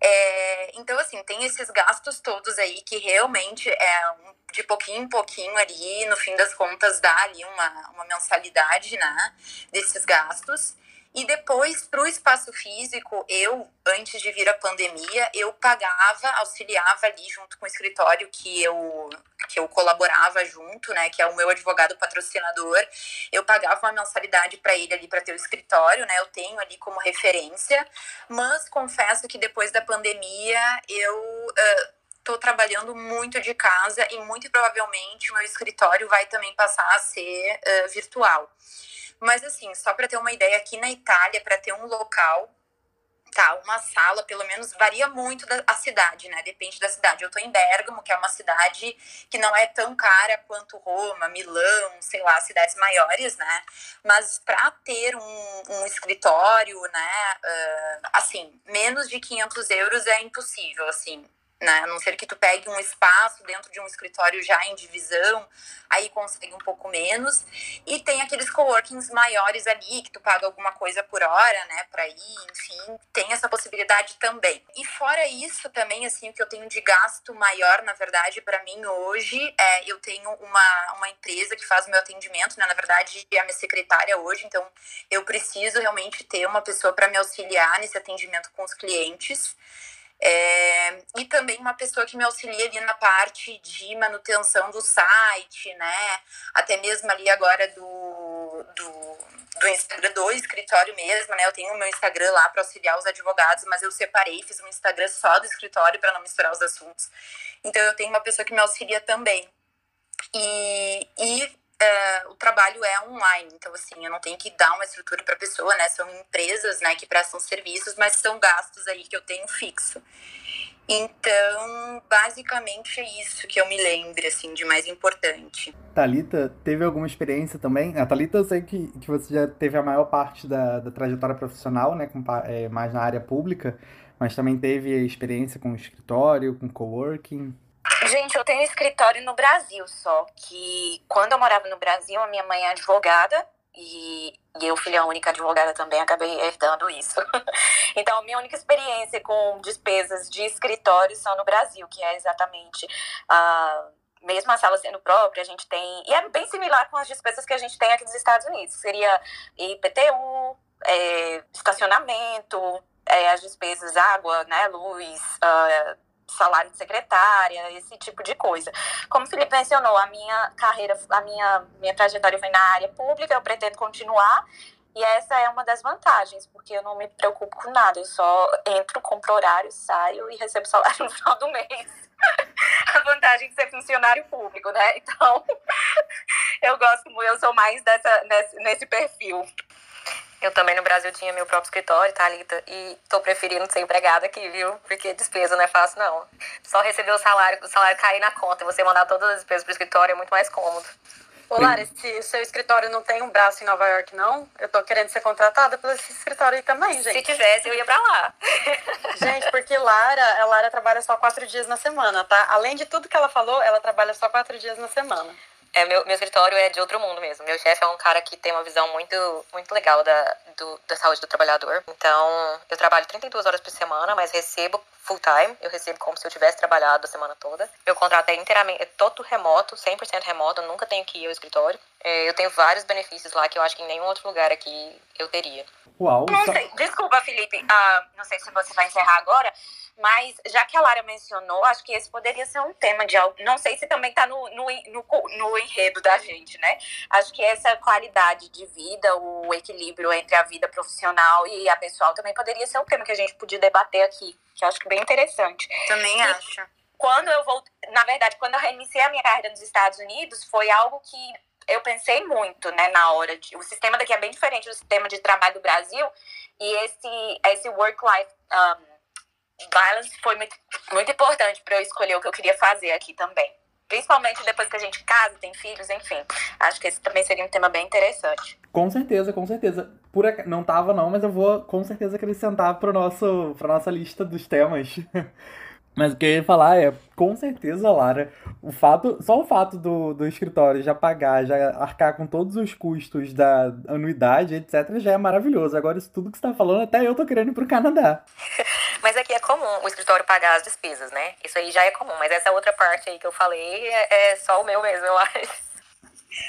É, então, assim, tem esses gastos todos aí que realmente é de pouquinho em pouquinho ali, no fim das contas, dá ali uma, uma mensalidade, né, desses gastos. E depois, para o espaço físico, eu, antes de vir a pandemia, eu pagava, auxiliava ali junto com o escritório que eu, que eu colaborava junto, né, que é o meu advogado patrocinador. Eu pagava uma mensalidade para ele ali para ter o escritório, né, eu tenho ali como referência. Mas confesso que depois da pandemia, eu. Uh, estou trabalhando muito de casa e muito provavelmente o meu escritório vai também passar a ser uh, virtual. Mas assim, só para ter uma ideia, aqui na Itália, para ter um local tá, uma sala, pelo menos, varia muito da a cidade, né? Depende da cidade. Eu tô em Bergamo, que é uma cidade que não é tão cara quanto Roma, Milão, sei lá, cidades maiores, né? Mas para ter um, um, escritório, né, uh, assim, menos de 500 euros é impossível, assim né? A não ser que tu pegue um espaço dentro de um escritório já em divisão, aí consegue um pouco menos. E tem aqueles coworkings maiores ali, que tu paga alguma coisa por hora, né, para ir, enfim, tem essa possibilidade também. E fora isso também, assim, o que eu tenho de gasto maior, na verdade, para mim hoje, é eu tenho uma, uma empresa que faz o meu atendimento, né, na verdade, é a minha secretária hoje, então eu preciso realmente ter uma pessoa para me auxiliar nesse atendimento com os clientes. É, e também uma pessoa que me auxilia ali na parte de manutenção do site, né? Até mesmo ali agora do, do, do Instagram, do escritório mesmo, né? Eu tenho o meu Instagram lá para auxiliar os advogados, mas eu separei, fiz um Instagram só do escritório para não misturar os assuntos. Então eu tenho uma pessoa que me auxilia também. E, e o trabalho é online, então assim, eu não tenho que dar uma estrutura para a pessoa, né? São empresas, né, que prestam serviços, mas são gastos aí que eu tenho fixo. Então, basicamente é isso que eu me lembro, assim, de mais importante. Talita teve alguma experiência também? A Talita, eu sei que, que você já teve a maior parte da, da trajetória profissional, né, com, é, mais na área pública, mas também teve experiência com escritório, com coworking. Gente, eu tenho escritório no Brasil só, que quando eu morava no Brasil, a minha mãe é advogada e, e eu, filha única advogada também, acabei herdando isso. então, minha única experiência com despesas de escritório são no Brasil, que é exatamente a. mesmo a sala sendo própria, a gente tem. E é bem similar com as despesas que a gente tem aqui nos Estados Unidos. Seria IPTU, é, estacionamento, é, as despesas, água, né, luz, uh, salário de secretária, esse tipo de coisa. Como o Felipe mencionou, a minha carreira, a minha, minha trajetória foi na área pública, eu pretendo continuar. E essa é uma das vantagens, porque eu não me preocupo com nada, eu só entro, compro horário, saio e recebo salário no final do mês. a vantagem de ser funcionário público, né? Então, eu gosto eu sou mais dessa, nesse, nesse perfil. Eu também no Brasil tinha meu próprio escritório, Thalita, e tô preferindo ser empregada aqui, viu? Porque despesa não é fácil, não. Só receber o salário, o salário cair na conta e você mandar todas as despesas pro escritório é muito mais cômodo. Ô, Lara, se seu escritório não tem um braço em Nova York, não, eu tô querendo ser contratada esse escritório aí também, gente. Se tivesse, eu ia pra lá. Gente, porque Lara, a Lara trabalha só quatro dias na semana, tá? Além de tudo que ela falou, ela trabalha só quatro dias na semana. É, meu, meu escritório é de outro mundo mesmo. Meu chefe é um cara que tem uma visão muito, muito legal da, do, da saúde do trabalhador. Então, eu trabalho 32 horas por semana, mas recebo full time. Eu recebo como se eu tivesse trabalhado a semana toda. Meu contrato é inteiramente, é todo remoto, 100% remoto. Eu nunca tenho que ir ao escritório. É, eu tenho vários benefícios lá que eu acho que em nenhum outro lugar aqui eu teria. Uau! Não sei, desculpa, Felipe. Uh, não sei se você vai encerrar agora, mas já que a Lara mencionou, acho que esse poderia ser um tema de algo. Não sei se também está no, no, no, no, enredo da gente, né? Acho que essa qualidade de vida, o equilíbrio entre a vida profissional e a pessoal também poderia ser um tema que a gente podia debater aqui, que eu acho que é bem interessante. Também e, acho. Quando eu voltei, na verdade, quando eu reiniciei a minha carreira nos Estados Unidos, foi algo que eu pensei muito, né, na hora de. O sistema daqui é bem diferente do sistema de trabalho do Brasil, e esse, esse work-life. Um, balance foi muito, muito importante para eu escolher o que eu queria fazer aqui também. Principalmente depois que a gente casa, tem filhos, enfim. Acho que esse também seria um tema bem interessante. Com certeza, com certeza. Por Não tava não, mas eu vou com certeza acrescentar para nosso pra nossa lista dos temas. Mas o que eu ia falar é, com certeza, Lara, o fato, só o fato do, do escritório já pagar, já arcar com todos os custos da anuidade, etc., já é maravilhoso. Agora, isso tudo que você está falando, até eu tô querendo ir pro Canadá. Mas aqui é comum o escritório pagar as despesas, né? Isso aí já é comum, mas essa outra parte aí que eu falei é, é só o meu mesmo, eu acho.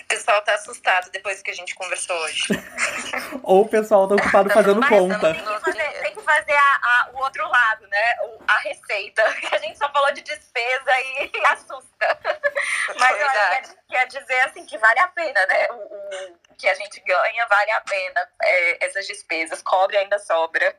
O pessoal tá assustado depois que a gente conversou hoje. Ou o pessoal tá ocupado fazendo Mas conta. Tem que fazer, tem que fazer a, a, o outro lado, né? O, a receita. Que a gente só falou de despesa e, e assusta. Mas eu acho que quer dizer assim que vale a pena, né? O, o que a gente ganha vale a pena. É, essas despesas. Cobre ainda sobra.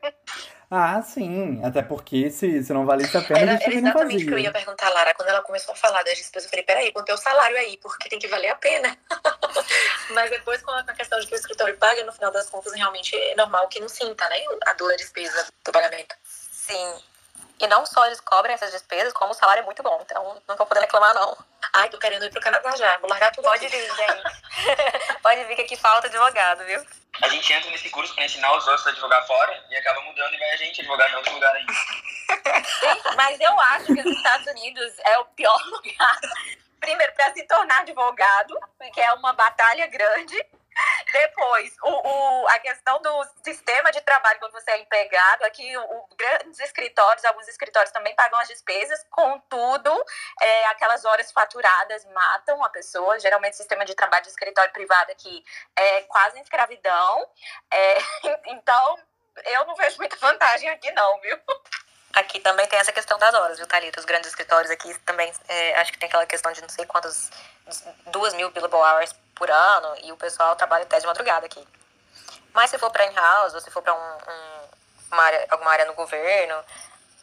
Ah, sim. Até porque se, se não valesse a pena, Era, a gente era também não exatamente o fazia. que eu ia perguntar a Lara. Quando ela começou a falar das despesas, eu falei, peraí, quanto é o salário aí? Porque tem que valer a pena. Mas depois, com a com a questão de que o escritório paga, no final das contas, realmente é normal que não sinta, né? A dor da despesa do pagamento. Sim. E não só eles cobrem essas despesas, como o salário é muito bom. Então não tô podendo reclamar, não. Ai, tô querendo ir pro Canadá já. Vou largar tudo Pode vir, gente. Pode vir que aqui falta advogado, viu? A gente entra nesse curso pra ensinar os outros a advogar fora e acaba mudando e vai a gente advogar em outro lugar ainda. Mas eu acho que os Estados Unidos é o pior lugar. Primeiro, para se tornar advogado, que é uma batalha grande. Depois, o, o- a questão do sistema de trabalho quando você é empregado, aqui o, o- grandes escritórios, alguns escritórios também pagam as despesas, contudo, é, aquelas horas faturadas matam a pessoa. Geralmente, o sistema de trabalho de escritório privado aqui é quase escravidão. É, então, eu não vejo muita vantagem aqui, não, viu? Aqui também tem essa questão das horas, viu, Thalita? Os grandes escritórios aqui também, é, acho que tem aquela questão de não sei quantas, duas mil billable hours por ano, e o pessoal trabalha até de madrugada aqui. Mas se for pra in-house, ou se for pra um, um- uma área, alguma área no governo,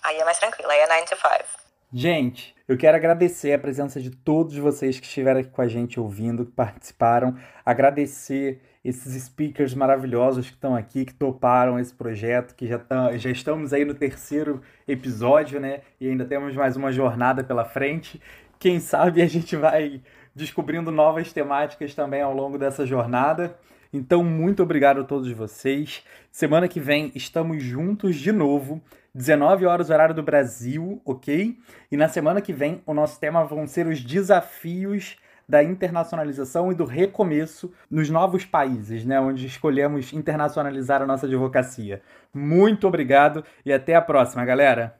aí é mais tranquilo, aí é 9 to 5. Gente, eu quero agradecer a presença de todos vocês que estiveram aqui com a gente ouvindo, que participaram. Agradecer esses speakers maravilhosos que estão aqui, que toparam esse projeto, que já, tão, já estamos aí no terceiro episódio, né? E ainda temos mais uma jornada pela frente. Quem sabe a gente vai descobrindo novas temáticas também ao longo dessa jornada. Então, muito obrigado a todos vocês. Semana que vem estamos juntos de novo. 19 horas, horário do Brasil, ok? E na semana que vem, o nosso tema vão ser os desafios da internacionalização e do recomeço nos novos países, né? Onde escolhemos internacionalizar a nossa advocacia. Muito obrigado e até a próxima, galera!